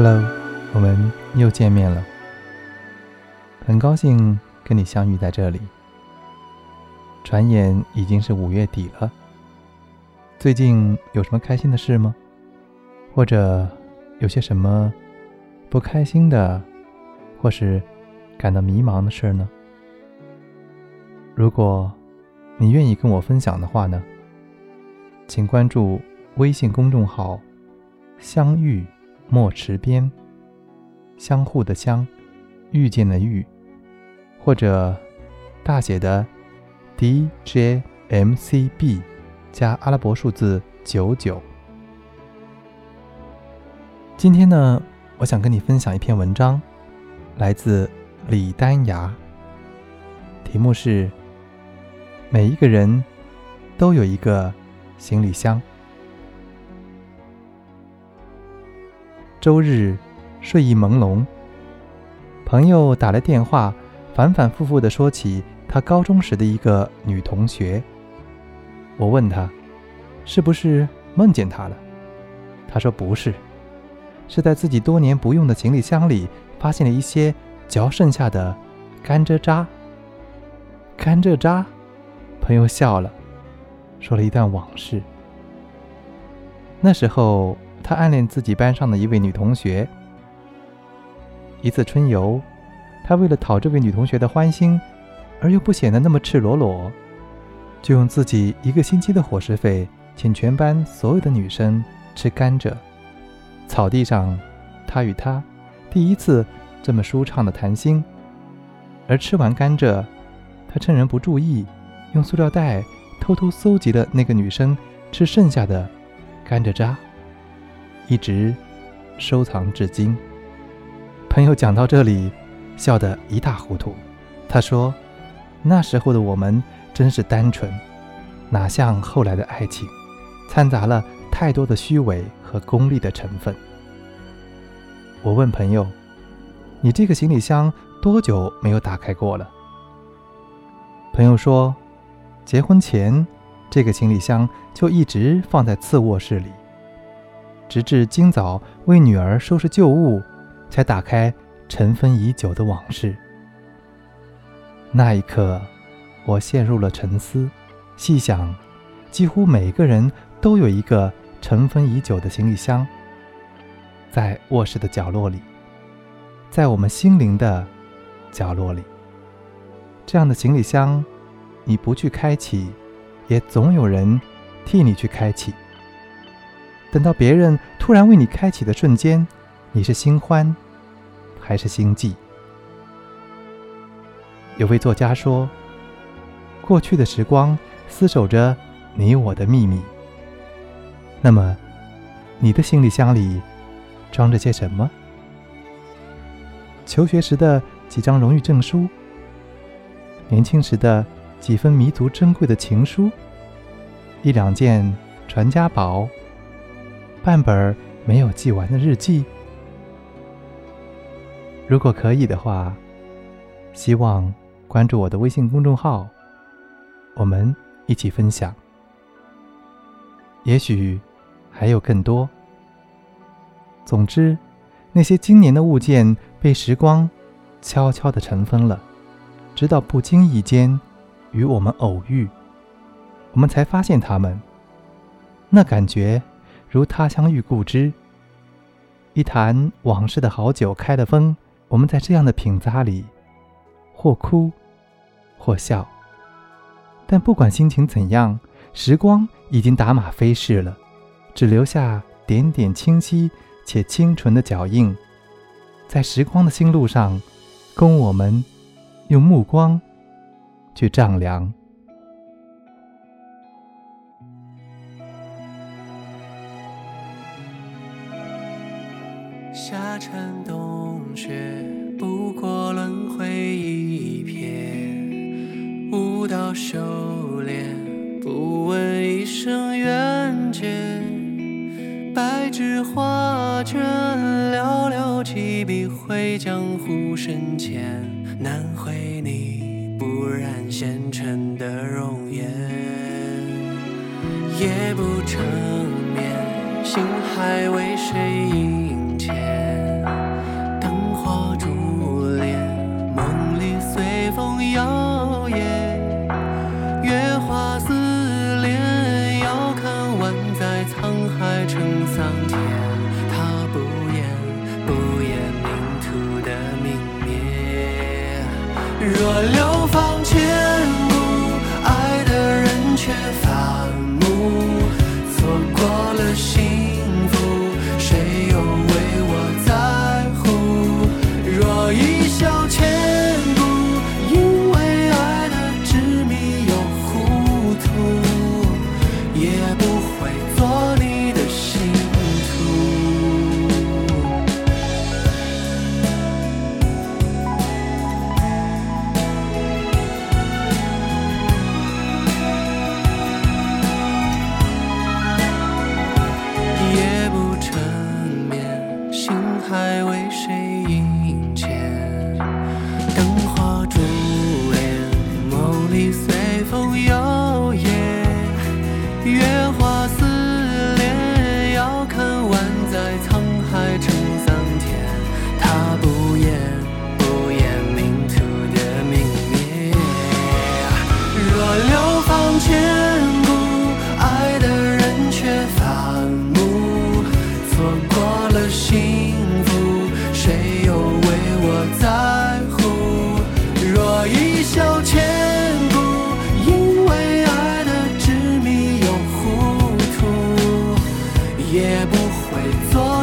Hello，我们又见面了，很高兴跟你相遇在这里。转眼已经是五月底了，最近有什么开心的事吗？或者有些什么不开心的，或是感到迷茫的事呢？如果你愿意跟我分享的话呢，请关注微信公众号“相遇”。墨池边，相互的相，遇见的遇，或者大写的 D J M C B 加阿拉伯数字九九。今天呢，我想跟你分享一篇文章，来自李丹崖，题目是：每一个人都有一个行李箱。周日，睡意朦胧。朋友打来电话，反反复复地说起他高中时的一个女同学。我问他，是不是梦见她了？他说不是，是在自己多年不用的行李箱里发现了一些嚼剩下的甘蔗渣。甘蔗渣，朋友笑了，说了一段往事。那时候。他暗恋自己班上的一位女同学。一次春游，他为了讨这位女同学的欢心，而又不显得那么赤裸裸，就用自己一个星期的伙食费，请全班所有的女生吃甘蔗。草地上，他与她第一次这么舒畅的谈心。而吃完甘蔗，他趁人不注意，用塑料袋偷偷搜集了那个女生吃剩下的甘蔗渣。一直收藏至今。朋友讲到这里，笑得一塌糊涂。他说：“那时候的我们真是单纯，哪像后来的爱情，掺杂了太多的虚伪和功利的成分。”我问朋友：“你这个行李箱多久没有打开过了？”朋友说：“结婚前，这个行李箱就一直放在次卧室里。”直至今早为女儿收拾旧物，才打开尘封已久的往事。那一刻，我陷入了沉思，细想，几乎每个人都有一个尘封已久的行李箱，在卧室的角落里，在我们心灵的角落里。这样的行李箱，你不去开启，也总有人替你去开启。等到别人突然为你开启的瞬间，你是心欢还是心悸？有位作家说：“过去的时光厮守着你我的秘密。”那么，你的行李箱里装着些什么？求学时的几张荣誉证书，年轻时的几分弥足珍贵的情书，一两件传家宝。半本没有记完的日记，如果可以的话，希望关注我的微信公众号，我们一起分享。也许还有更多。总之，那些今年的物件被时光悄悄的尘封了，直到不经意间与我们偶遇，我们才发现它们。那感觉。如他乡遇故知，一坛往事的好酒开了封，我们在这样的品咂里，或哭，或笑。但不管心情怎样，时光已经打马飞逝了，只留下点点清晰且清纯的脚印，在时光的新路上，供我们用目光去丈量。夏蝉冬雪，不过轮回一瞥；舞刀修炼，不问一生缘劫。白纸画卷，寥寥几笔绘江湖深浅，难绘你不染纤尘的容颜。夜不成眠，心还为谁萦？了幸福，也不会做